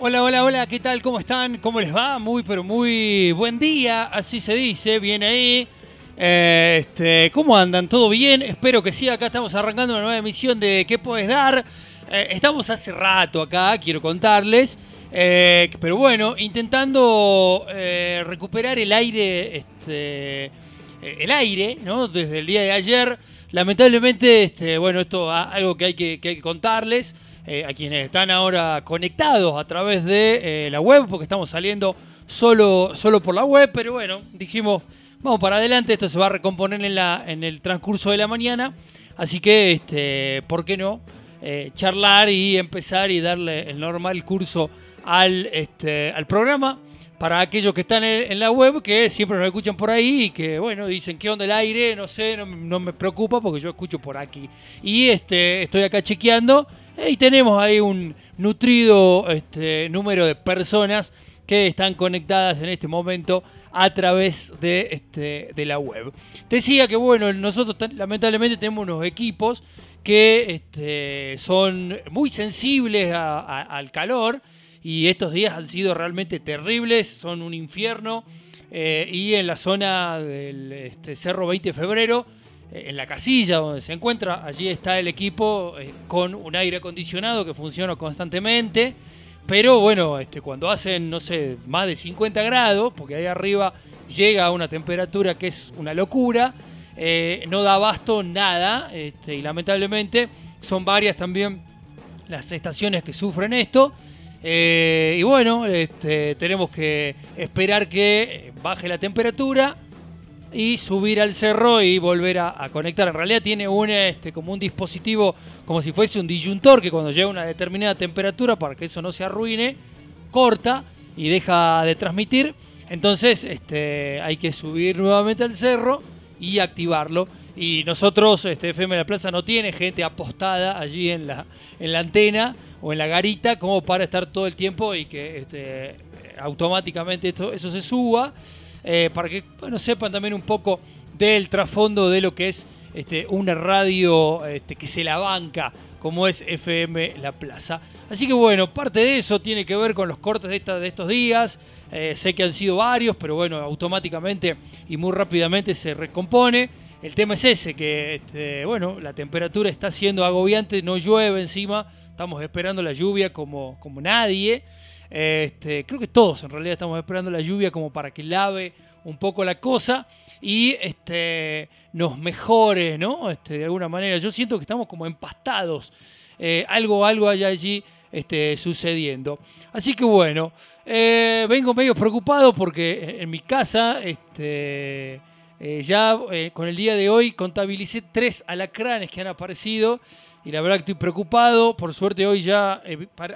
Hola, hola, hola, ¿qué tal? ¿Cómo están? ¿Cómo les va? Muy, pero muy buen día, así se dice, bien ahí. Eh, este, ¿Cómo andan? ¿Todo bien? Espero que sí, acá estamos arrancando una nueva emisión de ¿Qué puedes dar? Eh, estamos hace rato acá, quiero contarles, eh, pero bueno, intentando recuperar el aire, este, el aire, ¿no? Desde el día de ayer. Lamentablemente, este, bueno, esto es algo que hay que, que, hay que contarles. Eh, a quienes están ahora conectados a través de eh, la web, porque estamos saliendo solo, solo por la web, pero bueno, dijimos, vamos para adelante, esto se va a recomponer en, la, en el transcurso de la mañana, así que, este, ¿por qué no? Eh, charlar y empezar y darle el normal curso al, este, al programa para aquellos que están en, la web, que siempre nos escuchan por ahí y que, bueno, dicen, ¿qué onda el aire? No sé, no, no me preocupa porque yo escucho por aquí. Y este, estoy acá chequeando y tenemos ahí un nutrido este, número de personas que están conectadas en este momento a través de, este, la web. Decía que bueno, nosotros lamentablemente tenemos unos equipos que este, son muy sensibles al calor y estos días han sido realmente terribles, son un infierno. Eh, y en la zona del este, Cerro 20 de Febrero en la casilla donde se encuentra, allí está el equipo eh, con un aire acondicionado que funciona constantemente. Pero bueno, este, cuando hacen, no sé, más de 50 grados, porque ahí arriba llega a una temperatura que es una locura, eh, no da abasto nada. Este, y lamentablemente son varias también las estaciones que sufren esto. Eh, y bueno, este, tenemos que esperar que baje la temperatura y subir al cerro y volver a, conectar. En realidad tiene un, este, como un dispositivo, como si fuese un disyuntor, que cuando llega a una determinada temperatura, para que eso no se arruine, corta y deja de transmitir. Entonces este, hay que subir nuevamente al cerro y activarlo. Y nosotros, este, FM la Plaza no tiene gente apostada allí en la, en la antena o en la garita como para estar todo el tiempo y que este, automáticamente esto, eso se suba. Eh, para que bueno, sepan también un poco del trasfondo de lo que es este, una radio este, que se la banca, como es FM La Plaza. Así que bueno, parte de eso tiene que ver con los cortes de, de estos días. Eh, sé que han sido varios, pero bueno, automáticamente y muy rápidamente se recompone. El tema es ese, que este, bueno, la temperatura está siendo agobiante, no llueve encima, estamos esperando la lluvia como, como nadie. Este, creo que todos en realidad estamos esperando la lluvia como para que lave un poco la cosa y este, nos mejore, ¿no? Este, de alguna manera. Yo siento que estamos como empastados. Eh, algo, algo hay allí este, sucediendo. Así que bueno, eh, vengo medio preocupado porque en mi casa, eh, ya con el día de hoy contabilicé tres alacranes que han aparecido y la verdad que estoy preocupado. Por suerte hoy ya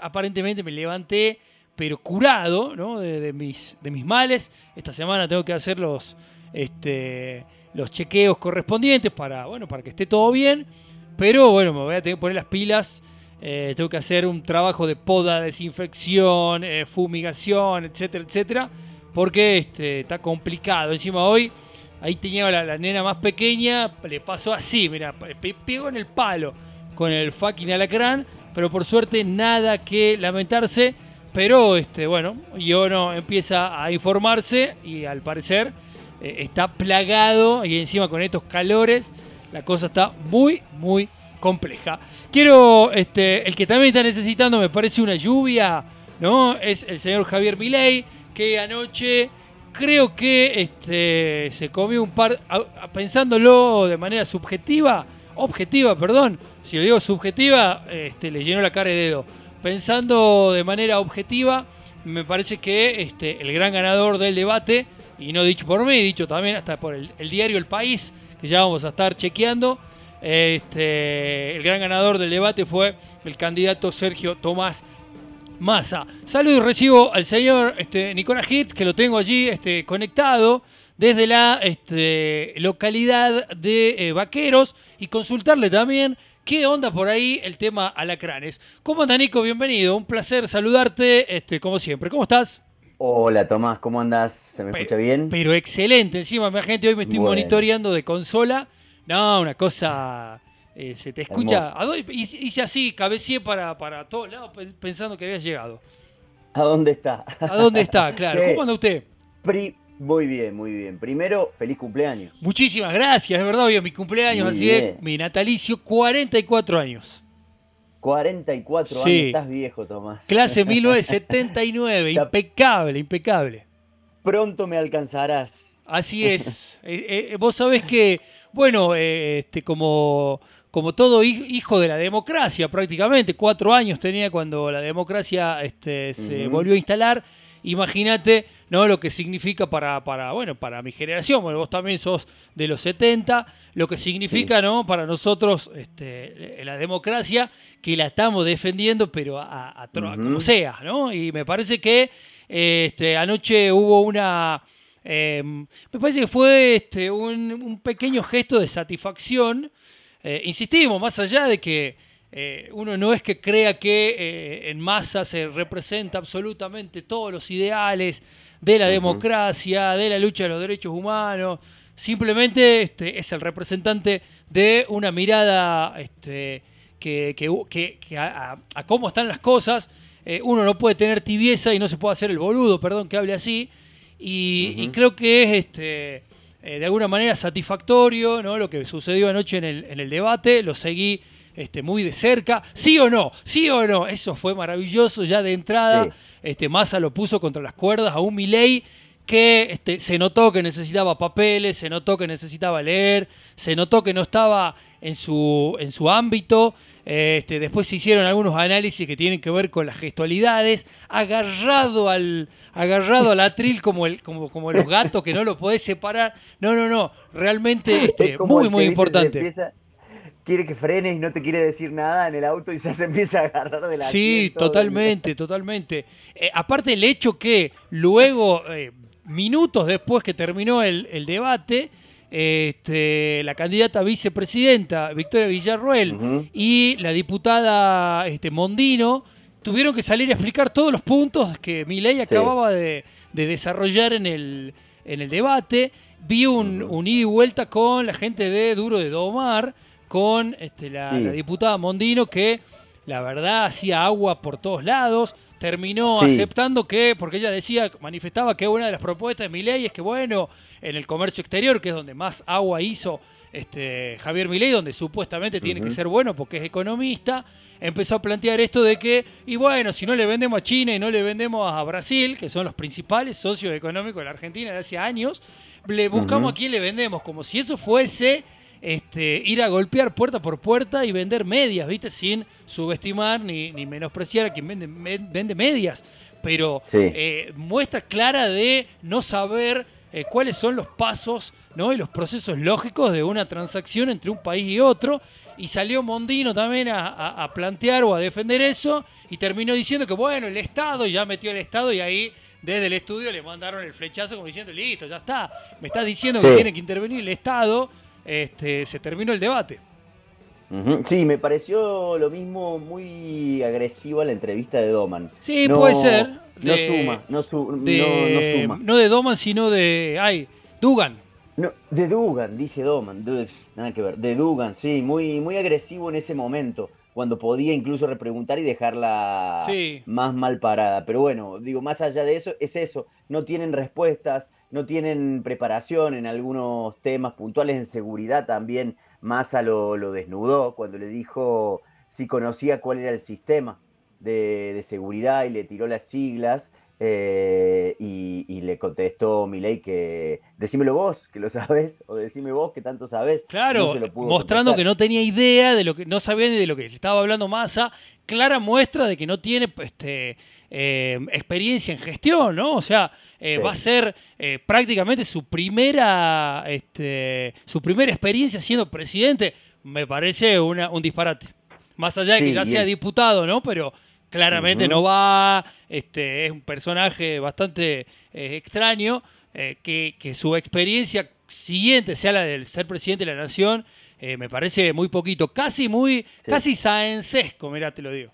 aparentemente me levanté pero curado ¿no? de, mis, de mis males. Esta semana tengo que hacer los, este, los chequeos correspondientes para, bueno, para que esté todo bien. Pero bueno, me voy a tener que poner las pilas. Eh, tengo que hacer un trabajo de poda, desinfección, eh, fumigación, etcétera, etcétera. Porque este, está complicado. Encima hoy, ahí tenía la, la nena más pequeña, le pasó así, mira, pegó en el palo con el fucking alacrán. Pero por suerte nada que lamentarse. Pero este, bueno, no empieza a informarse y al parecer eh, está plagado y encima con estos calores la cosa está muy, muy compleja. Quiero, este, el que también está necesitando, me parece una lluvia, ¿no? Es el señor Javier Milei, que anoche creo que este, se comió un par, pensándolo de manera subjetiva, objetiva, perdón, si lo digo subjetiva, este, le llenó la cara de dedo pensando de manera objetiva, me parece que este, el gran ganador del debate, y no dicho por mí, dicho también hasta por el, diario El País, que ya vamos a estar chequeando, este, el gran ganador del debate fue el candidato Sergio Tomás Massa. Saludo y recibo al señor este, Nicolás Hitz, que lo tengo allí este, conectado desde la localidad de eh, Vaqueros, y consultarle también ¿Qué onda por ahí el tema alacranes? ¿Cómo anda Nico? Bienvenido, un placer saludarte, este, como siempre. ¿Cómo estás? Hola Tomás, ¿cómo andas? ¿Se me escucha bien? Pero excelente, encima, mi gente, hoy me estoy monitoreando de consola. No, una cosa, eh, se te escucha. Hice así, cabeceé para, para todos lados pensando que habías llegado. ¿A dónde está? ¿A dónde está? Claro. ¿Cómo anda usted? Muy bien, muy bien. Primero, feliz cumpleaños. Muchísimas gracias, es verdad, hoy es mi cumpleaños, así es, mi natalicio, 44 años. 44 años, estás viejo, Tomás. Clase 1979, impecable, impecable. Pronto me alcanzarás. Así es. Eh, eh, vos sabés que, bueno, eh, este, como, como todo hijo de la democracia prácticamente, cuatro años tenía cuando la democracia este, se volvió a instalar imagínate ¿no? lo que significa para, para, bueno, para mi generación, bueno, vos también sos de los 70, lo que significa ¿no? para nosotros este, la democracia, que la estamos defendiendo, pero a, como sea, ¿no? Y me parece que este, anoche hubo una... Em, me parece que fue este, un, pequeño gesto de satisfacción. Eh, insistimos, más allá de que eh, uno no es que crea que eh, en masa se representa absolutamente todos los ideales de la democracia, de la lucha de los derechos humanos. Simplemente este, es el representante de una mirada este, que, a, cómo están las cosas. Eh, uno no puede tener tibieza y no se puede hacer el boludo, perdón que hable así. Y, creo que es este, de alguna manera satisfactorio ¿no? lo que sucedió anoche en el, en el debate. Lo seguí este, muy de cerca. ¿Sí o no? ¿Sí o no? Eso fue maravilloso ya de entrada. Este, Massa lo puso contra las cuerdas a un Milei que este, se notó que necesitaba papeles, se notó que necesitaba leer, se notó que no estaba en su, en su ámbito. Este, después se hicieron algunos análisis que tienen que ver con las gestualidades, agarrado al, agarrado al atril como, el, como, como los gatos que no lo podés separar. No, no, no, realmente este, muy, muy importante quiere que frenes y no te quiere decir nada en el auto y se empieza a agarrar de la Sí, totalmente, totalmente. Eh, aparte el hecho que luego, eh, minutos después que terminó el, debate, este, la candidata vicepresidenta Victoria Villarruel y la diputada este, Mondino tuvieron que salir a explicar todos los puntos que Milei acababa de, desarrollar en el, en el debate. Vi un, un ida y vuelta con la gente de Duro de Domar, con este, la, diputada Mondino que la verdad hacía agua por todos lados, terminó aceptando que, porque ella decía, manifestaba que una de las propuestas de Milei es que, bueno, en el comercio exterior, que es donde más agua hizo este, Javier Milei, donde supuestamente tiene que ser bueno porque es economista, empezó a plantear esto de que, y bueno, si no le vendemos a China y no le vendemos a Brasil, que son los principales socios económicos de la Argentina de hace años, le buscamos a quién le vendemos, como si eso fuese este, ir a golpear puerta por puerta y vender medias, ¿viste? Sin subestimar ni, ni menospreciar a quien vende, vende medias. Pero eh, muestra clara de no saber eh, cuáles son los pasos ¿no? y los procesos lógicos de una transacción entre un país y otro. Y salió Mondino también a, plantear o a defender eso y terminó diciendo que, bueno, el Estado, ya metió el Estado y ahí desde el estudio le mandaron el flechazo como diciendo, listo, ya está. Me estás diciendo que tiene que intervenir el Estado este, se terminó el debate. Sí, me pareció lo mismo muy agresiva la entrevista de Doman. Sí, puede ser. no suma, no, suma. No de Doman, sino de. Ay, Dugan. No, de Dugan, dije Doman, nada que ver. De Dugan, sí, muy, muy agresivo en ese momento, cuando podía incluso repreguntar y dejarla más mal parada. Pero bueno, digo, más allá de eso, es eso, no tienen respuestas, no tienen preparación en algunos temas puntuales, en seguridad también Massa lo, lo desnudó cuando le dijo si conocía cuál era el sistema de, seguridad y le tiró las siglas. Eh, y, le contestó Milei que decímelo vos, que lo sabes, o decime vos que tanto sabes. Claro, mostrando que no tenía idea de lo que, no sabía ni de lo que se estaba hablando Massa, clara muestra de que no tiene este, eh, experiencia en gestión, ¿no? O sea, eh, va a ser prácticamente su primera, este, su primera experiencia siendo presidente. Me parece una, un disparate. Más allá de que ya sea diputado, ¿no? Pero claramente no va, este, es un personaje bastante extraño, que, su experiencia siguiente sea la del ser presidente de la nación, me parece muy poquito, casi muy, casi saencesco, mira, te lo digo.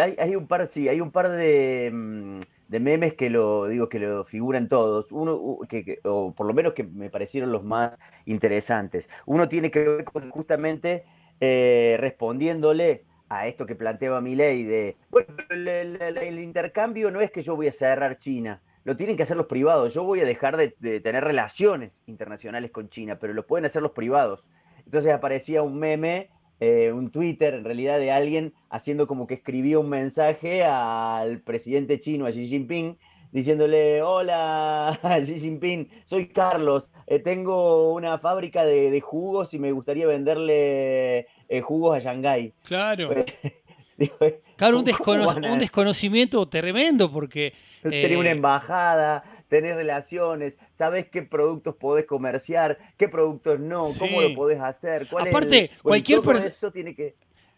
Hay, un par, sí, hay un par de, mm, de, memes que lo digo que lo figuran todos. Uno, que, o por lo menos que me parecieron los más interesantes. Uno tiene que ver con justamente eh, respondiéndole a esto que planteaba mi ley de, bueno, el, intercambio no es que yo voy a cerrar China, lo tienen que hacer los privados, yo voy a dejar de, tener relaciones internacionales con China, pero lo pueden hacer los privados. Entonces aparecía un meme, eh, un Twitter en realidad de alguien haciendo como que escribía un mensaje al presidente chino, a Xi Jinping, diciéndole, hola Xi Jinping, soy Carlos, eh, tengo una fábrica de, jugos y me gustaría venderle eh, jugos a Shanghái. Claro. claro, un, desconocimiento tremendo porque... Tenés una eh, embajada, tenés relaciones, sabes qué productos podés comerciar, qué productos no, cómo lo podés hacer. ¿cuál Aparte, cualquier persona... tiene que...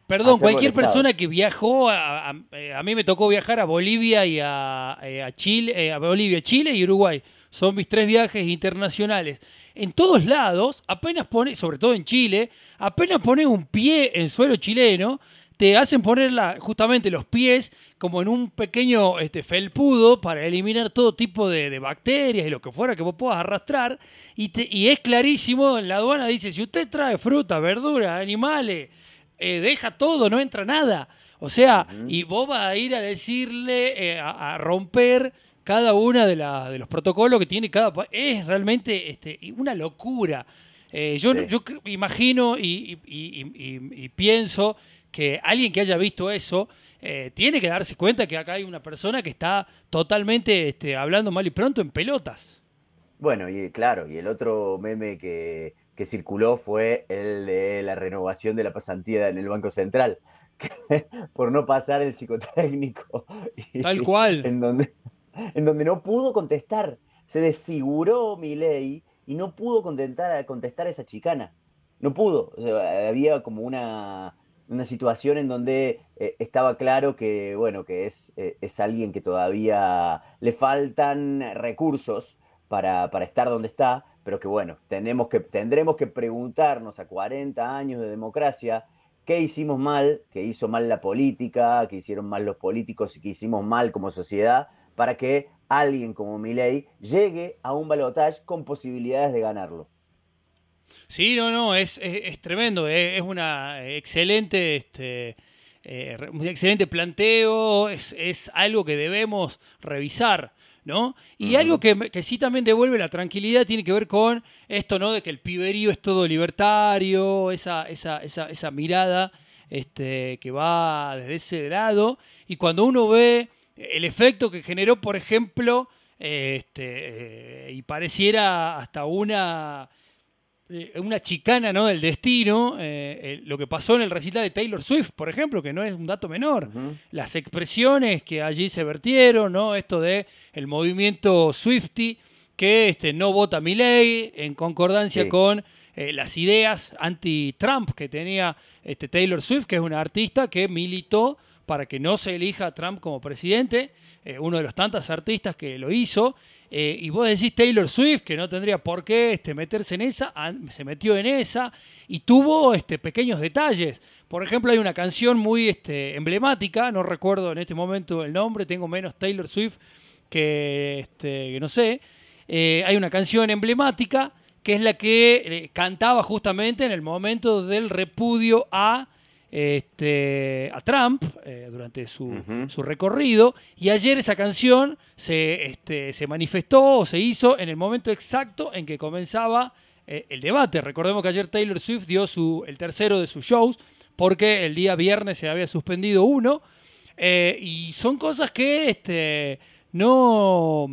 Perdón, cualquier persona que viajó, a, a, mí me tocó viajar a Bolivia y a, eh, Chile, eh, a Bolivia, Chile y Uruguay. Son mis tres viajes internacionales. En todos lados, apenas pones, sobre todo en Chile, apenas pones un pie en suelo chileno, te hacen poner justamente los pies como en un pequeño este, felpudo para eliminar todo tipo de, bacterias y lo que fuera que vos puedas arrastrar. Y, y es clarísimo, en la aduana dice, si usted trae fruta, verdura, animales, eh, deja todo, no entra nada. O sea, y vos vas a ir a decirle, eh, a, romper cada una de, de, los protocolos que tiene cada país. Es realmente este, una locura. Eh, yo, yo imagino y, pienso que alguien que haya visto eso tiene que darse cuenta que acá hay una persona que está totalmente este, hablando mal y pronto en pelotas. Bueno, y claro, y el otro meme que, que circuló fue el de la renovación de la pasantía en el Banco Central, por no pasar el psicotécnico. Tal cual. En donde, en donde no pudo contestar. Se desfiguró mi ley y no pudo contestar, contestar a esa chicana. No pudo. había como una, una situación en donde eh, estaba claro que, bueno, que es, eh, es alguien que todavía le faltan recursos para, para estar donde está pero que bueno, tenemos que, tendremos que preguntarnos a 40 años de democracia qué hicimos mal, qué hizo mal la política, qué hicieron mal los políticos y qué hicimos mal como sociedad para que alguien como Milei llegue a un balotaje con posibilidades de ganarlo. Sí, no, no, es, es, tremendo, es, una excelente, este, eh, un excelente planteo, es, es algo que debemos revisar. ¿no? Y algo que, sí también devuelve la tranquilidad tiene que ver con esto, ¿no? De que el piberío es todo libertario, esa, esa, esa, esa mirada este, que va desde ese lado. Y cuando uno ve el efecto que generó, por ejemplo, este, y pareciera hasta una eh, una chicana ¿no? del destino, eh, lo que pasó en el recital de Taylor Swift, por ejemplo, que no es un dato menor. Las expresiones que allí se vertieron, ¿no? esto de el movimiento Swifty, que este, no vota mi ley, en concordancia con eh, las ideas anti-Trump que tenía este, Taylor Swift, que es una artista que militó para que no se elija a Trump como presidente, uno de los tantos artistas que lo hizo, eh, y vos decís Taylor Swift, que no tendría por qué este, meterse en esa, se metió en esa y tuvo este, pequeños detalles. Por ejemplo, hay una canción muy este, emblemática, no recuerdo en este momento el nombre, tengo menos Taylor Swift que, este, no sé. Eh, hay una canción emblemática que es la que eh, cantaba justamente en el momento del repudio a este, a Trump eh, durante su, recorrido. Y ayer esa canción se, este, se manifestó o se hizo en el momento exacto en que comenzaba eh, el debate. Recordemos que ayer Taylor Swift dio su, el tercero de sus shows porque el día viernes se había suspendido uno. Eh, y son cosas que este, no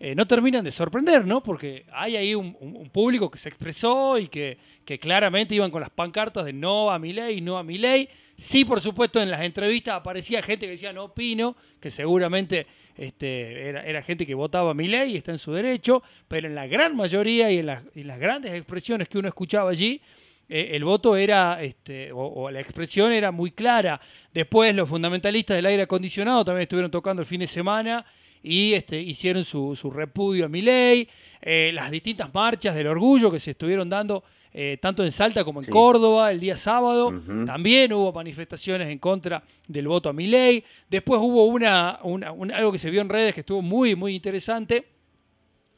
eh, no terminan de sorprender, ¿no? Porque hay ahí un, público que se expresó y que, claramente iban con las pancartas de no a mi ley, no a mi ley. Sí, por supuesto, en las entrevistas aparecía gente que decía no opino, que seguramente este, era, gente que votaba a mi ley y está en su derecho, pero en la gran mayoría y en las, grandes expresiones que uno escuchaba allí, eh, el voto era, este, o, la expresión era muy clara. Después los fundamentalistas del aire acondicionado también estuvieron tocando el fin de semana y este, hicieron su, repudio a mi ley, eh, las distintas marchas del orgullo que se estuvieron dando eh, tanto en Salta como en Córdoba el día sábado. También hubo manifestaciones en contra del voto a mi ley. Después hubo una, algo que se vio en redes que estuvo muy, muy interesante,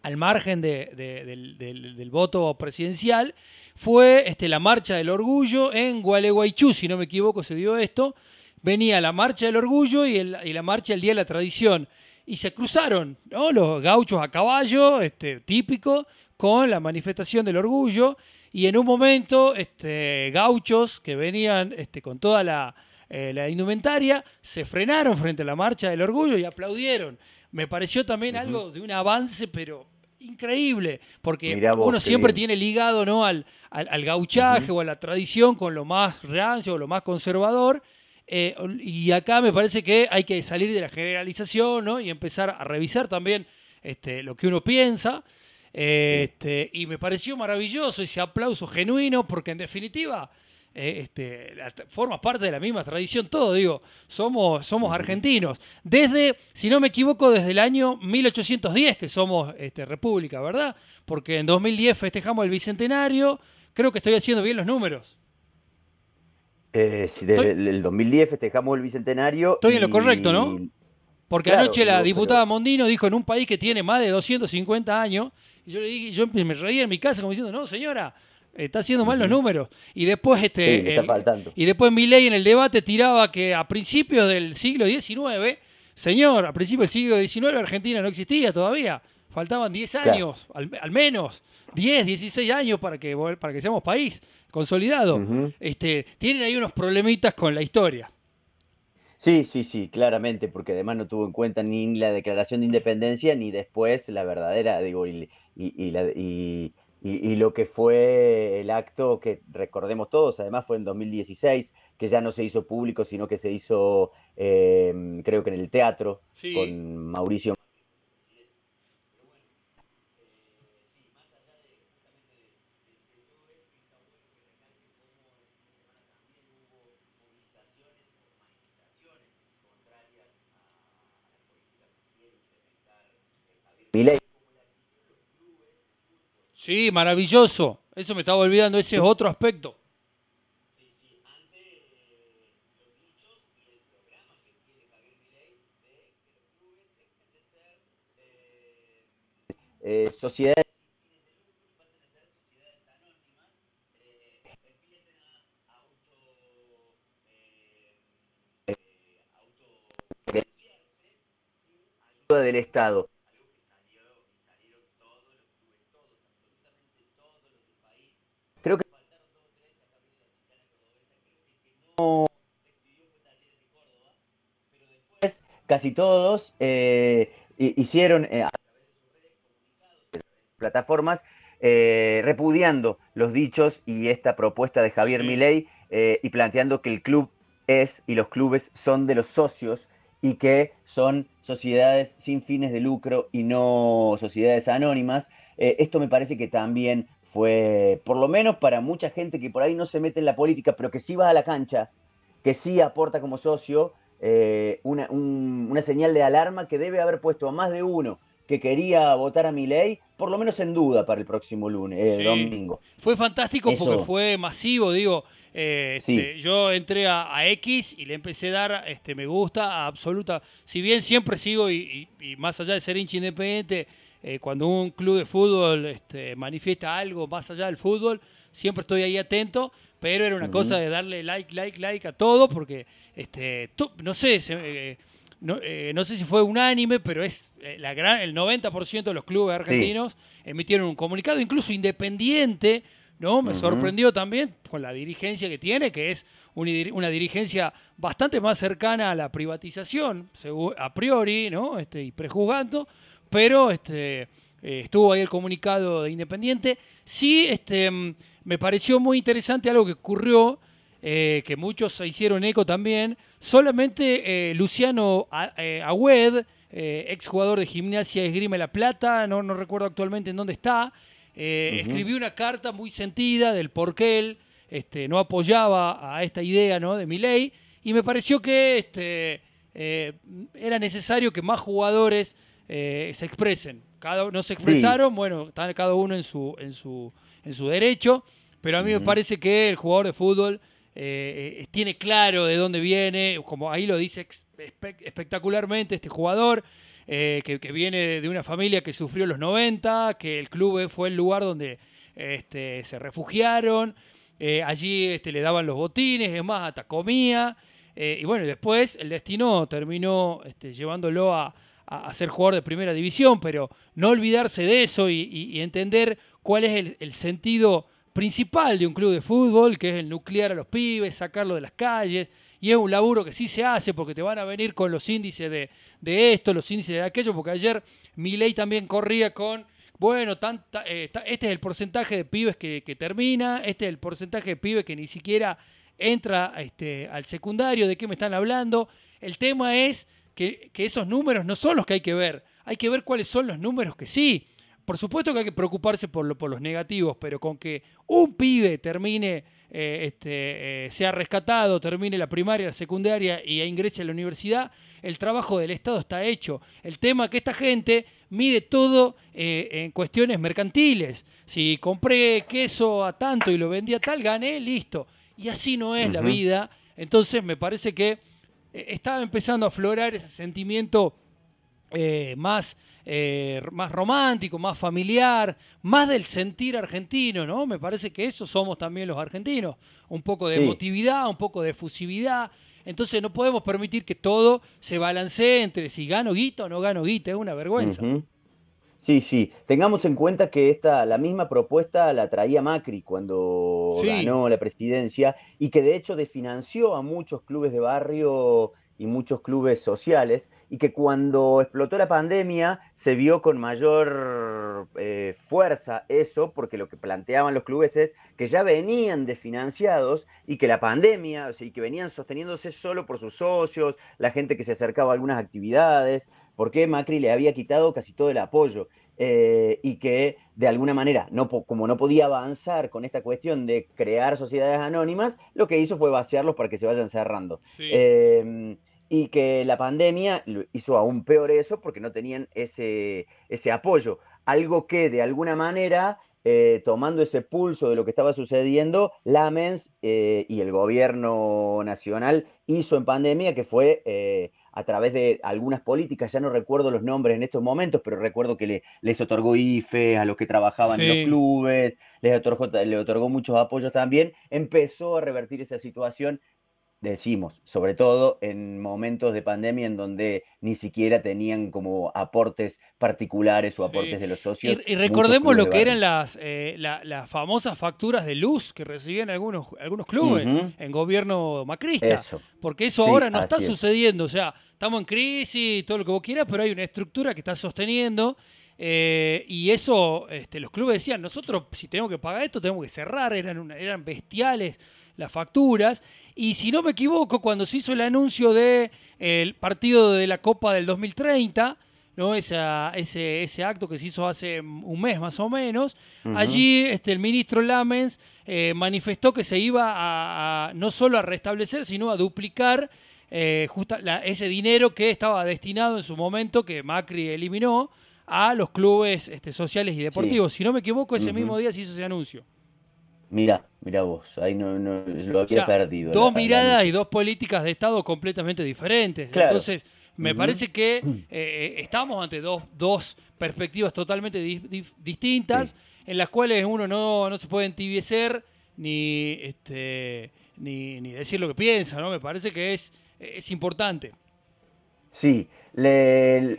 al margen del, voto presidencial, fue este, la marcha del orgullo en Gualeguaychú, si no me equivoco, se dio esto. venía la marcha del orgullo y, la marcha del Día de la Tradición. Y se cruzaron, ¿no? Los gauchos a caballo, este, típico, con la manifestación del orgullo. Y en un momento, este, gauchos que venían este, con toda la, eh, la indumentaria se frenaron frente a la marcha del orgullo y aplaudieron. Me pareció también algo de un avance, pero increíble, porque uno siempre tiene ligado ¿no? al, al, gauchaje o a la tradición con lo más rancio o lo más conservador. Eh, y acá me parece que hay que salir de la generalización ¿no? y empezar a revisar también este, lo que uno piensa. este, y me pareció maravilloso ese aplauso genuino, porque en definitiva eh, este, formas parte de la misma tradición, todo, digo, somos, somos argentinos. Desde, si no me equivoco, desde el año 1810 que somos este, república, ¿verdad? Porque en 2010 festejamos el bicentenario, creo que estoy haciendo bien los números. Eh, desde el 2010 festejamos el bicentenario. Estoy en lo correcto, ¿no? Porque anoche la diputada Mondino dijo en un país que tiene más de 250 años, y yo le dije, yo me reía en mi casa como diciendo, no, señora, Está haciendo mal los números. Y después, este, y después Milei en el debate tiraba que a principios del siglo XIX, señor, a principios del siglo XIX Argentina no existía todavía. Faltaban 10 años, al, menos 10, 16 años para que, para que seamos país consolidado. este, tienen ahí unos problemitas con la historia. Sí, sí, sí, claramente, porque además no tuvo en cuenta ni la declaración de independencia ni después la verdadera, digo, y, la, y y, lo que fue el acto que recordemos todos, además fue en 2016, que ya no se hizo público, sino que se hizo, em, creo que en el teatro, con Mauricio. Sí, maravilloso. Eso me estaba olvidando, ese es otro aspecto. Eh, sociedades del Estado. Casi todos eh, hicieron eh, plataformas eh, repudiando los dichos y esta propuesta de Javier Milei y planteando que el club es y los clubes son de los socios y que son sociedades sin fines de lucro y no sociedades anónimas. esto me parece que también fue, por lo menos para mucha gente que por ahí no se mete en la política, pero que sí va a la cancha, que sí aporta como socio, eh, una, una, señal de alarma que debe haber puesto a más de uno que quería votar a mi ley, por lo menos en duda para el próximo lunes, eh, domingo. Fue fantástico porque fue masivo, digo. Eh, este, yo entré a, X y le empecé a dar este, me gusta a absoluta. Si bien siempre sigo y, más allá de ser hincha independiente, cuando un club de fútbol este, manifiesta algo más allá del fútbol, siempre estoy ahí atento pero era una cosa de darle like, like, like a todo, porque este, no sé, eh, eh, no, sé si fue unánime, pero es eh, la gran, el 90% de los clubes argentinos emitieron un comunicado, incluso independiente, ¿no? Me sorprendió también con la dirigencia que tiene, que es una, dirigencia bastante más cercana a la privatización, a priori, ¿no? Este, y prejuzgando, pero este, estuvo ahí el comunicado de Independiente. Sí, este me pareció muy interesante algo que ocurrió, eh, que muchos se hicieron eco también. Solamente eh, Luciano eh, Agüed, ex jugador de Gimnasia Esgrima La Plata, no, no recuerdo actualmente en dónde está, escribió una carta muy sentida del por qué él este, no apoyaba a esta idea ¿no? de ley y me pareció que este, era necesario que más jugadores se expresen. Cada, no se expresaron, bueno, están cada uno en su, en su, en su derecho. Pero a mí me parece que el jugador de fútbol eh, eh, tiene claro de dónde viene, como ahí lo dice espectacularmente este jugador, eh, que, viene de una familia que sufrió los 90, que el club fue el lugar donde este, se refugiaron, allí este, le daban los botines, es más, hasta comía. Eh, y bueno, después el destino terminó este, llevándolo a, ser jugador de primera división, pero no olvidarse de eso y, entender cuál es el, sentido principal de un club de fútbol, que es el nuclear a los pibes, sacarlo de las calles. Y es un laburo que sí se hace porque te van a venir con los índices de, esto, los índices de aquello, porque ayer Milei también corría con bueno, tanta, eh, este es el porcentaje de pibes que, termina, este es el porcentaje de pibes que ni siquiera entra este, al secundario, ¿de qué me están hablando? El tema es que, esos números no son los que hay que ver, hay que ver cuáles son los números que sí. Por supuesto que hay que preocuparse por, lo, por los negativos, pero con que un pibe termine, eh, este, eh, sea rescatado, termine la primaria, la secundaria y ingrese a la universidad, el trabajo del Estado está hecho. El tema es que esta gente mide todo eh, en cuestiones mercantiles. Si compré queso a tanto y lo vendí a tal, gané, listo. Y así no es la vida. Entonces me parece que estaba empezando a aflorar ese sentimiento eh, más, más romántico, más familiar, más del sentir argentino, ¿no? Me parece que eso somos también los argentinos. Un poco de emotividad, un poco de efusividad. Entonces no podemos permitir que todo se balancee entre si gano guita o no gano guita, es una vergüenza. Sí, sí. Tengamos en cuenta que esta, la misma propuesta la traía Macri cuando ganó la presidencia y que de hecho desfinanció a muchos clubes de barrio y muchos clubes sociales y que cuando explotó la pandemia se vio con mayor eh, fuerza eso, porque lo que planteaban los clubes es que ya venían desfinanciados y que la pandemia, o sea, y que venían sosteniéndose solo por sus socios, la gente que se acercaba a algunas actividades, porque Macri le había quitado casi todo el apoyo. Eh, y que de alguna manera, no, como no podía avanzar con esta cuestión de crear sociedades anónimas, lo que hizo fue vaciarlos para que se vayan cerrando. Em, y que la pandemia hizo aún peor eso porque no tenían ese, ese apoyo. Algo que de alguna manera, eh, tomando ese pulso de lo que estaba sucediendo, Lamens eh, y el gobierno nacional hizo en pandemia, que fue eh, a través de algunas políticas, ya no recuerdo los nombres en estos momentos, pero recuerdo que le, les otorgó IFE a los que trabajaban en los clubes, les otorgó, le otorgó muchos apoyos también, empezó a revertir esa situación decimos, sobre todo en momentos de pandemia en donde ni siquiera tenían como aportes particulares o aportes de los socios. Y, recordemos lo que eran las, eh, las famosas facturas de luz que recibían algunos, algunos clubes en gobierno macrista, porque eso ahora no está sucediendo, o sea, estamos en crisis, todo lo que vos quieras, pero hay una estructura que está sosteniendo. Eh, y eso, este, los clubes decían, nosotros si tenemos que pagar esto, tenemos que cerrar, eran, eran bestiales las facturas. Y si no me equivoco, cuando se hizo el anuncio del el partido de la Copa del 2030, ¿no? Esa, ese, ese acto que se hizo hace un mes más o menos, allí este, el ministro Lamens eh, manifestó que se iba a, no solo a restablecer, sino a duplicar eh, ese dinero que estaba destinado en su momento, que Macri eliminó, a los clubes este, sociales y deportivos. Si no me equivoco, ese mismo día se hizo ese anuncio. Mira, mira vos, ahí no, lo había perdido. Dos miradas y dos políticas de Estado completamente diferentes. Entonces, me parece que eh, estamos ante dos, dos perspectivas totalmente distintas, en las cuales uno no, se puede entibiecer ni, este, ni, ni, decir lo que piensa, ¿no? Me parece que es, es importante. Sí,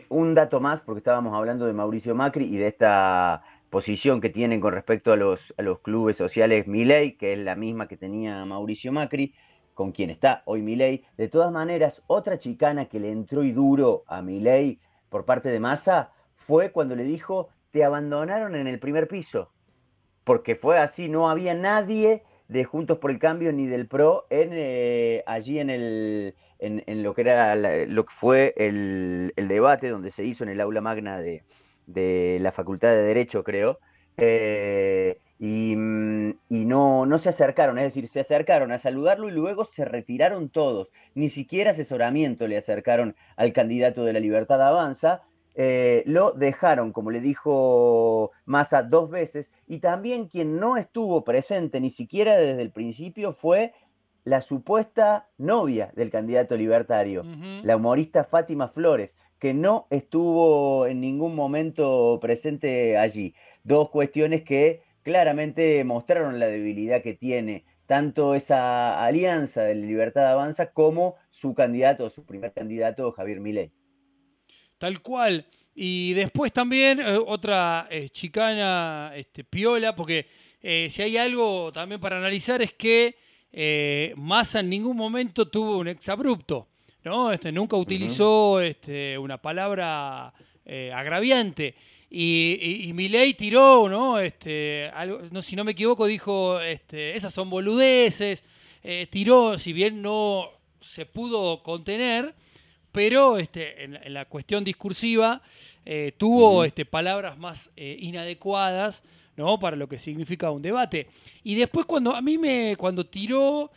un dato más, porque estábamos hablando de Mauricio Macri y de esta posición que tienen con respecto a los, clubes sociales Milei, que es la misma que tenía Mauricio Macri, con quien está hoy Milei. De todas maneras, otra chicana que le entró y duro a Milei por parte de Massa fue cuando le dijo, te abandonaron en el primer piso, porque fue así, no había nadie de Juntos por el Cambio ni del PRO en, eh, allí en, el, en, lo que era lo que fue el, debate donde se hizo en el aula magna de, de la Facultad de Derecho, creo, eh, mm, y, no, no se acercaron, es decir, se acercaron a saludarlo y luego se retiraron todos. Ni siquiera asesoramiento le acercaron al candidato de la Libertad Avanza. Eh, lo dejaron, como le dijo Massa, dos veces. Y también quien no estuvo presente ni siquiera desde el principio fue la supuesta novia del candidato libertario, la humorista Fátima Flores, que no estuvo en ningún momento presente allí. Dos cuestiones que claramente mostraron la debilidad que tiene tanto esa alianza de Libertad Avanza como su candidato, su primer candidato, Javier Milei. Tal cual. Y después también eh, otra eh, chicana este, piola, porque eh, si hay algo también para analizar es que Massa en ningún momento tuvo un exabrupto, ¿no? Este, nunca utilizó este, una palabra agraviante. Y, y, Milei tiró, ¿no? Este, algo, no, si no me equivoco, dijo, este, esas son boludeces. tiró, si bien no se pudo contener, pero este, en, la cuestión discursiva eh, tuvo este, palabras más eh, inadecuadas ¿no? para lo que significa un debate. Y después cuando a mí me, cuando tiró,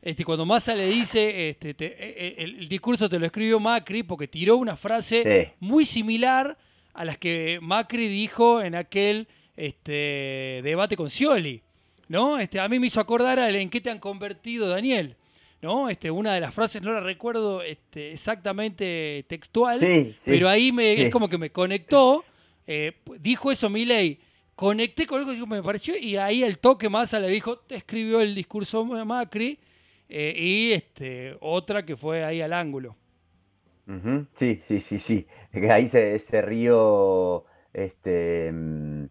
este, cuando Massa le dice, este, eh, el, discurso te lo escribió Macri, porque tiró una frase muy similar a las que Macri dijo en aquel este, debate con Scioli. ¿no? Este, a mí me hizo acordar a en qué te han convertido, Daniel. ¿no? Este, una de las frases, no la recuerdo este, exactamente textual, pero ahí me, es como que me conectó. Eh, dijo eso Milei, conecté con algo que me pareció y ahí el toque Massa le dijo, te escribió el discurso Macri eh, y este, otra que fue ahí al ángulo. Sí, sí, sí, sí. Ahí se, se rió este, mm,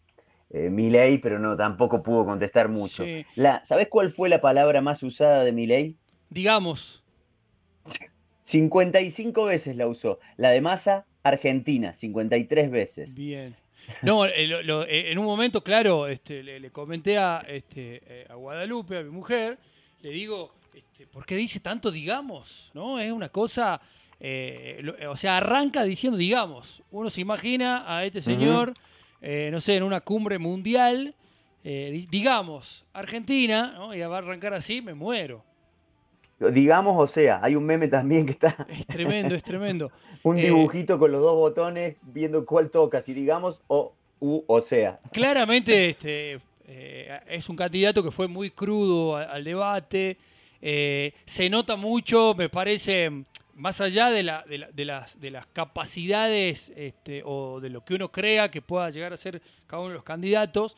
eh, Milei, pero no, tampoco pudo contestar mucho. La, ¿Sabes cuál fue la palabra más usada de Milei? digamos. 55 veces la usó. La de masa, Argentina, 53 veces. Bien. No, eh, eh, en un momento, claro, este, le, comenté a, este, a Guadalupe, a mi mujer, le digo, este, ¿por qué dice tanto digamos? ¿No? Es una cosa, o sea, arranca diciendo digamos. Uno se imagina a este señor, no sé, en una cumbre mundial, digamos, Argentina, ¿no? y va a arrancar así, me muero. Digamos, o sea, hay un meme también que está. Es tremendo, es tremendo. un eh, dibujito con los dos botones viendo cuál toca, si digamos o u, o sea. Claramente este, eh, es un candidato que fue muy crudo al, debate. Eh, se nota mucho, me parece, más allá de, la, de, las, de las capacidades este, o de lo que uno crea que pueda llegar a ser cada uno de los candidatos,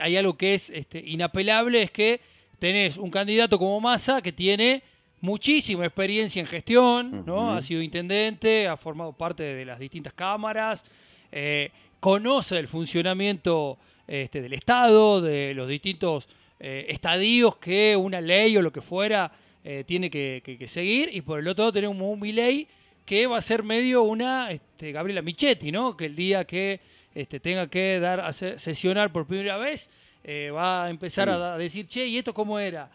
hay algo que es este, inapelable, es que tenés un candidato como Massa que tiene muchísima experiencia en gestión, ¿no? Ha sido intendente, ha formado parte de las distintas cámaras, eh, conoce el funcionamiento este, del Estado, de los distintos eh, estadios que una ley o lo que fuera eh, tiene que, seguir, y por el otro lado tenemos un ley que va a ser medio una este, Gabriela Michetti, ¿no? Que el día que este, tenga que dar a sesionar por primera vez, va a empezar a, decir, che, ¿y esto cómo era?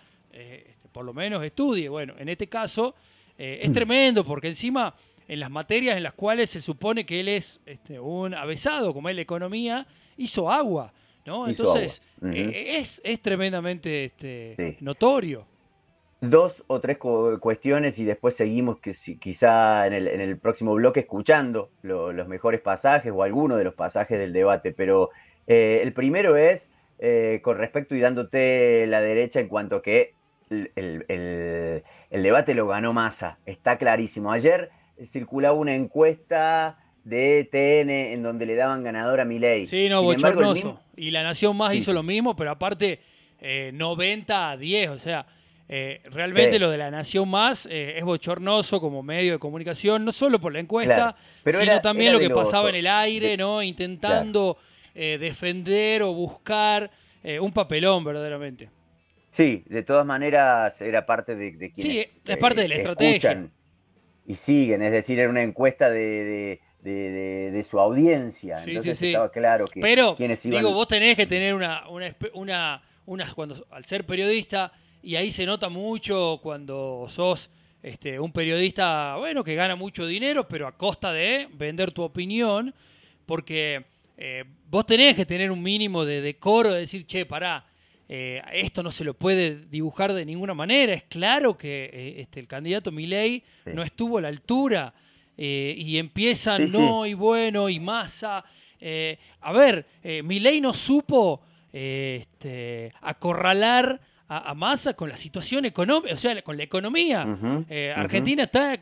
por lo menos estudie. Bueno, en este caso eh, es tremendo porque encima en las materias en las cuales se supone que él es este, un avesado, como es la economía, hizo agua. ¿No? Entonces, eh, es, es, tremendamente este, notorio. Dos o tres cuestiones y después seguimos que quizá en el, próximo bloque escuchando los mejores pasajes o algunos de los pasajes del debate. Pero eh, el primero es con respecto y dándote la derecha en cuanto que el, debate lo ganó Massa, está clarísimo. Ayer circulaba una encuesta de TN en donde le daban ganador a Milei. Sí, no, bochornoso. Y La Nación Más hizo lo mismo, pero aparte 90 eh, a 10, o sea, eh, realmente lo de La Nación Más eh, es bochornoso como medio de comunicación, no solo por la encuesta, sino también lo que pasaba en el aire, ¿no? Intentando defender o buscar un papelón verdaderamente. Sí, de todas maneras era parte de, de quienes. Sí, es parte de la estrategia. Y siguen, es decir, era una encuesta de, de su audiencia. Sí, Entonces sí, estaba claro que. Pero, digo, vos tenés que tener una, una, una, cuando, al ser periodista, y ahí se nota mucho cuando sos este, un periodista, bueno, que gana mucho dinero, pero a costa de vender tu opinión, porque eh, vos tenés que tener un mínimo de decoro de decir, che, pará eh, esto no se lo puede dibujar de ninguna manera. Es claro que eh, este, el candidato Milei no estuvo a la altura eh, y empiezan no y bueno y masa. a ver, Milei no supo este, acorralar a, Massa con la situación económica, o sea, con la economía. Argentina está,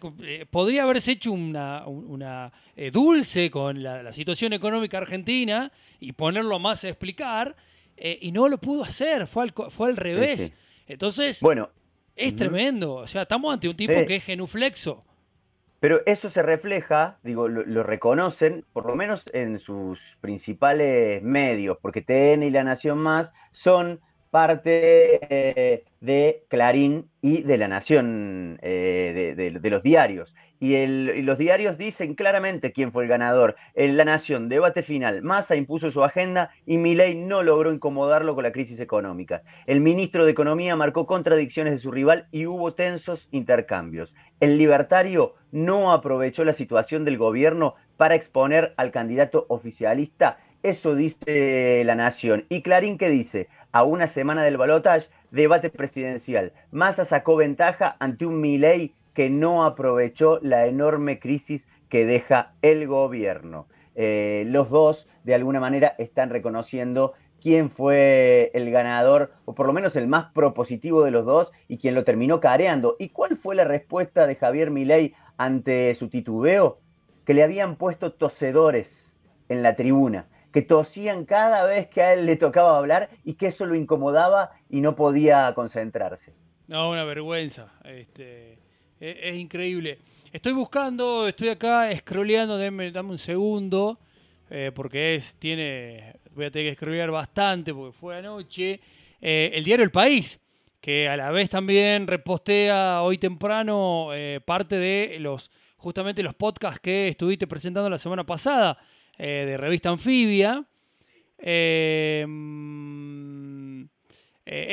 podría haberse hecho una, dulce con la, situación económica argentina y ponerlo más a explicar. Eh, y no lo pudo hacer, fue al, fue al revés. Entonces, bueno, es tremendo. O sea, estamos ante un tipo que es genuflexo. Pero eso se refleja, digo, lo, reconocen, por lo menos en sus principales medios, porque TN y La Nación Más son parte eh, de Clarín y de La Nación, eh, de, los diarios. Y, los diarios dicen claramente quién fue el ganador. En La Nación, debate final, Massa impuso su agenda y Milei no logró incomodarlo con la crisis económica. El ministro de Economía marcó contradicciones de su rival y hubo tensos intercambios. El libertario no aprovechó la situación del gobierno para exponer al candidato oficialista. Eso dice La Nación. Y Clarín, ¿qué dice? a una semana del balotaje, debate presidencial. Massa sacó ventaja ante un Milei que no aprovechó la enorme crisis que deja el gobierno. Eh, los dos, de alguna manera, están reconociendo quién fue el ganador, o por lo menos el más propositivo de los dos, y quién lo terminó careando. ¿Y cuál fue la respuesta de Javier Milei ante su titubeo? Que le habían puesto tosedores en la tribuna que tosían cada vez que a él le tocaba hablar y que eso lo incomodaba y no podía concentrarse. No, una vergüenza. Este, e, es, increíble. Estoy buscando, estoy acá scrolleando, dame, dame un segundo, eh, porque es, tiene, voy a tener que scrollear bastante porque fue anoche. Eh, el diario El País, que a la vez también repostea hoy temprano eh, parte de los, justamente los podcasts que estuviste presentando la semana pasada. Eh, de revista Anfibia. Es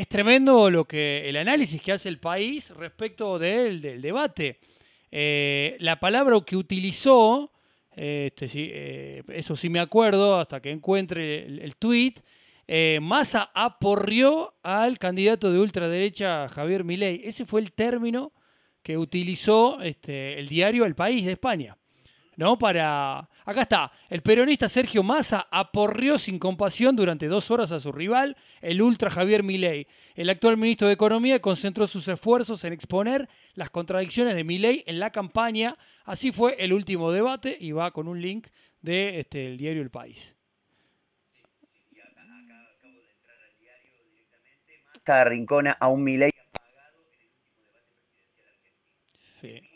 tremendo lo que el análisis que hace el país respecto del debate. la palabra que utilizó, este, eso sí me acuerdo hasta que encuentre el, el tweet, Massa aporrió al candidato de ultraderecha Javier Milei. Ese fue el término que utilizó este, el diario El País de España. ¿no? Para. Acá está. El peronista Sergio Massa aporrió sin compasión durante dos horas a su rival, el ultra Javier Milei. El actual ministro de Economía concentró sus esfuerzos en exponer las contradicciones de Milei en la campaña. Así fue el último debate y va con un link de este, el diario El País. Rincona a un Milei. Sí.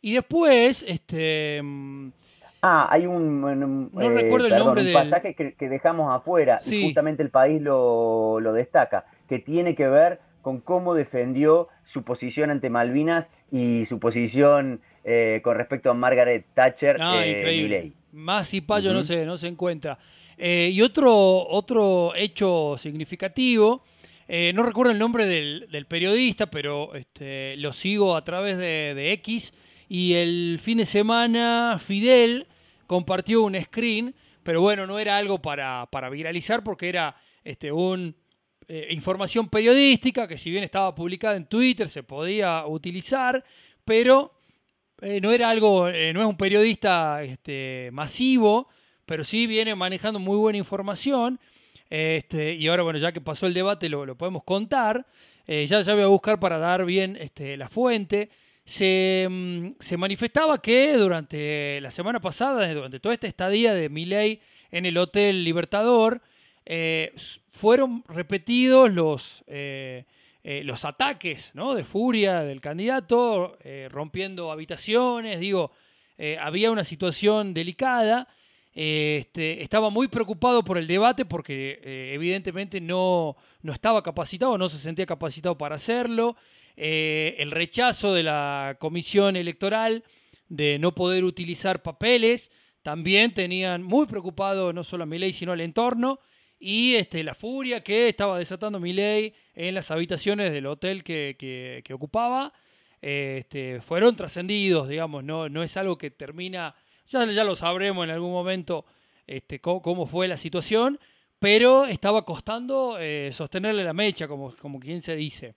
Y después, este... Mm, ah, hay un, no eh, recuerdo el nombre un pasaje que, dejamos afuera y justamente el país lo, destaca, que tiene que ver con cómo defendió su posición ante Malvinas y su posición eh, con respecto a Margaret Thatcher. Ah, eh, increíble. Más y payo no, se, no se encuentra. y otro, otro hecho significativo, no recuerdo el nombre del, periodista, pero este, lo sigo a través de, de X, y el fin de semana Fidel compartió un screen, pero bueno, no era algo para, viralizar porque era este, un, eh, información periodística que si bien estaba publicada en Twitter se podía utilizar, pero eh, no era algo, eh, no es un periodista este, masivo, pero sí viene manejando muy buena información. Este, y ahora, bueno, ya que pasó el debate, lo, podemos contar. ya, ya voy a buscar para dar bien este, la fuente. Mm, se, manifestaba que durante la semana pasada, durante toda esta estadía de Milei en el Hotel Libertador, eh, fueron repetidos los, eh, eh, los ataques ¿no? de furia del candidato, rompiendo habitaciones, digo, había una situación delicada. Este, estaba muy preocupado por el debate porque evidentemente no, no estaba capacitado, no se sentía capacitado para hacerlo. Eh, el rechazo de la comisión electoral de no poder utilizar papeles, también tenían muy preocupado no solo a Milei, sino al entorno, y este, la furia que estaba desatando Milei en las habitaciones del hotel que, ocupaba, este, fueron trascendidos, digamos, no, no es algo que termina, ya, ya lo sabremos en algún momento este, cómo, fue la situación, pero estaba costando eh, sostenerle la mecha, como, como quien se dice.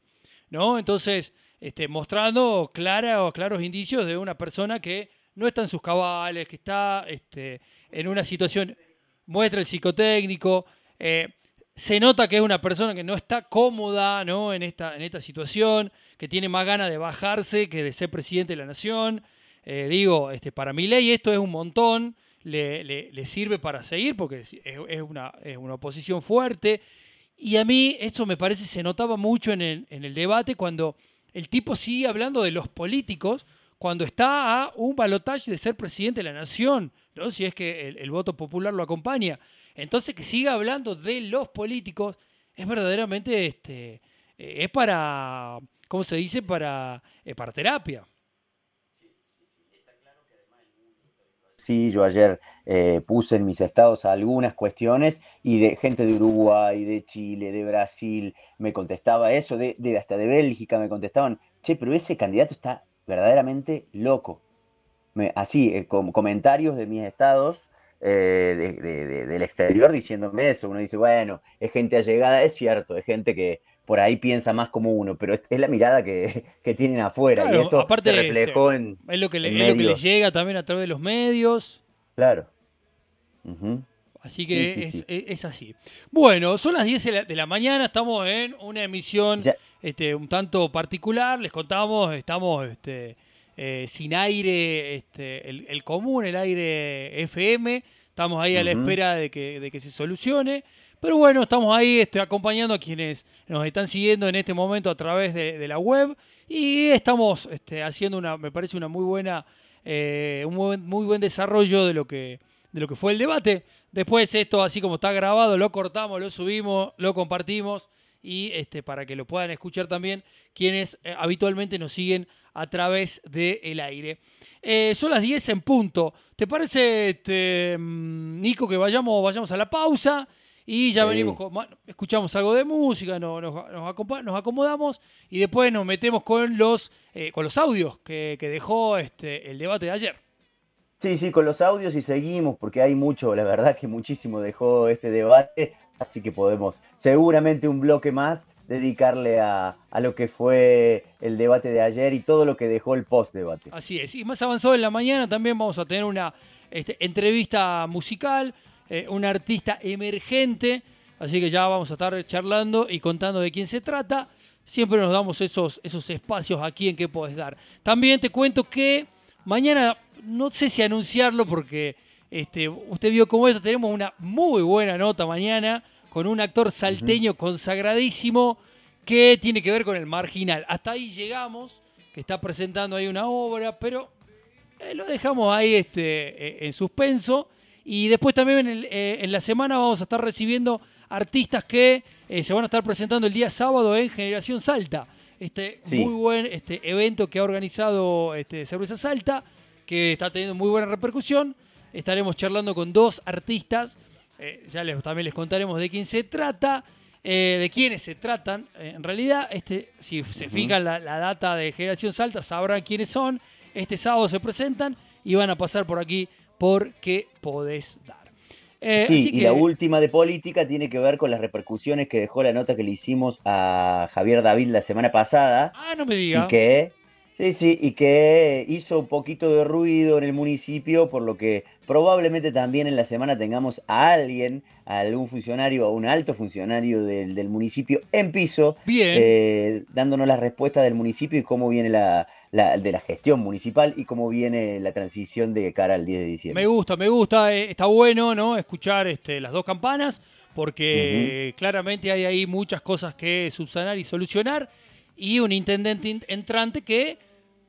¿No? Entonces, este, mostrando claros indicios de una persona que no está en sus cabales, que está este, en una situación, muestra el psicotécnico, eh, se nota que es una persona que no está cómoda ¿no? En, esta, en esta situación, que tiene más ganas de bajarse que de ser presidente de la nación. eh, digo, este, para mi ley esto es un montón, le, le, sirve para seguir porque es, una, es, una, oposición fuerte. Y a mí esto me parece se notaba mucho en el, debate cuando el tipo sigue hablando de los políticos cuando está a un balotaje de ser presidente de la nación, ¿no? si es que el, voto popular lo acompaña. Entonces que siga hablando de los políticos es verdaderamente, este, eh, es para, ¿cómo se dice? Para, eh, para terapia. Sí, yo ayer eh, puse en mis estados algunas cuestiones y de gente de Uruguay, de Chile, de Brasil, me contestaba eso, de, hasta de Bélgica me contestaban, che, pero ese candidato está verdaderamente loco. así, eh, con comentarios de mis estados eh, del exterior diciéndome eso. Uno dice, bueno, es gente allegada, es cierto, es gente que por ahí piensa más como uno, pero es, la mirada que, tienen afuera. y esto se reflejó en. Es lo, que le, les llega también a través de los medios. Claro. Así que es, así. Bueno, son las 10 de la, mañana, estamos en una emisión este, un tanto particular, les contamos, estamos este, eh, sin aire, este, el, común, el aire FM, estamos ahí a la espera de que, de que se solucione. Pero bueno, estamos ahí este, acompañando a quienes nos están siguiendo en este momento a través de, la web y estamos este, haciendo una, me parece una muy buena, eh, un muy, buen desarrollo de lo que de lo que fue el debate. Después esto, así como está grabado, lo cortamos, lo subimos, lo compartimos y este, para que lo puedan escuchar también quienes eh, habitualmente nos siguen a través del aire. Eh, son las 10 en punto. ¿Te parece, este, mm, Nico, que vayamos, vayamos a la pausa? Y ya venimos, escuchamos algo de música, nos, nos, acomodamos y después nos metemos con los, eh, con los audios que, dejó este, el debate de ayer. Sí, sí, con los audios y seguimos, porque hay mucho, la verdad que muchísimo dejó este debate, así que podemos seguramente un bloque más dedicarle a, lo que fue el debate de ayer y todo lo que dejó el post-debate. Así es, y más avanzado en la mañana también vamos a tener una este, entrevista musical eh, un artista emergente, así que ya vamos a estar charlando y contando de quién se trata. Siempre nos damos esos, esos espacios aquí en que puedes dar. También te cuento que mañana, no sé si anunciarlo porque este, usted vio cómo esto, tenemos una muy buena nota mañana con un actor salteño consagradísimo que tiene que ver con el marginal. Hasta ahí llegamos, que está presentando ahí una obra, pero eh, lo dejamos ahí este, eh, en suspenso. Y después también eh, en, la semana vamos a estar recibiendo artistas que eh, se van a estar presentando el día sábado en Generación Salta. Este muy buen este, evento que ha organizado este, Cerveza Salta, que está teniendo muy buena repercusión. Estaremos charlando con dos artistas. Eh, ya les, también les contaremos de quién se trata. de quiénes se tratan. en realidad, este, si se fijan la, la, data de Generación Salta, sabrán quiénes son. Este sábado se presentan y van a pasar por aquí porque podés dar. Eh, sí, y la última de política tiene que ver con las repercusiones que dejó la nota que le hicimos a Javier David la semana pasada. Ah, no me diga. Y que, sí, sí, y que hizo un poquito de ruido en el municipio, por lo que probablemente también en la semana tengamos a alguien, a algún funcionario, a un alto funcionario del, municipio en piso, eh, dándonos la respuesta del municipio y cómo viene la, de la gestión municipal y cómo viene la transición de cara al 10 de diciembre. Me gusta, me gusta, eh, está bueno ¿no? escuchar este, las dos campanas porque claramente hay ahí muchas cosas que subsanar y solucionar y un intendente entrante que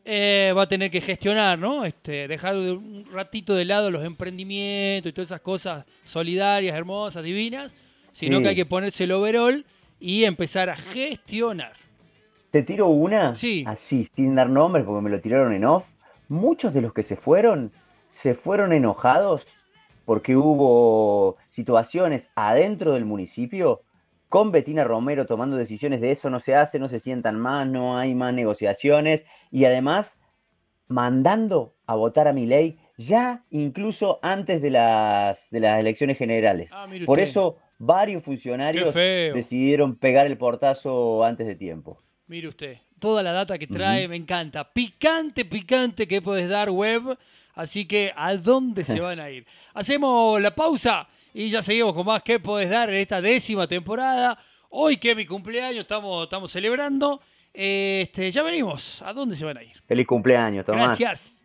eh, va a tener que gestionar, ¿no? Este, dejar un ratito de lado los emprendimientos y todas esas cosas solidarias, hermosas, divinas, sino que hay que ponerse el overall y empezar a gestionar. Te tiro una, sí. así, sin dar nombres, porque me lo tiraron en off. Muchos de los que se fueron, se fueron enojados porque hubo situaciones adentro del municipio con Betina Romero tomando decisiones de eso no se hace, no se sientan más, no hay más negociaciones y además mandando a votar a mi ley ya incluso antes de las, de las elecciones generales. Ah, Por eso varios funcionarios decidieron pegar el portazo antes de tiempo. Mire usted, toda la data que trae me encanta. Picante, picante que puedes dar web. Así que, ¿a dónde se van a ir? Hacemos la pausa y ya seguimos con más que puedes dar en esta décima temporada. Hoy que es mi cumpleaños, estamos, estamos celebrando. Este, ya venimos. ¿A dónde se van a ir? Feliz cumpleaños, Tomás. Gracias.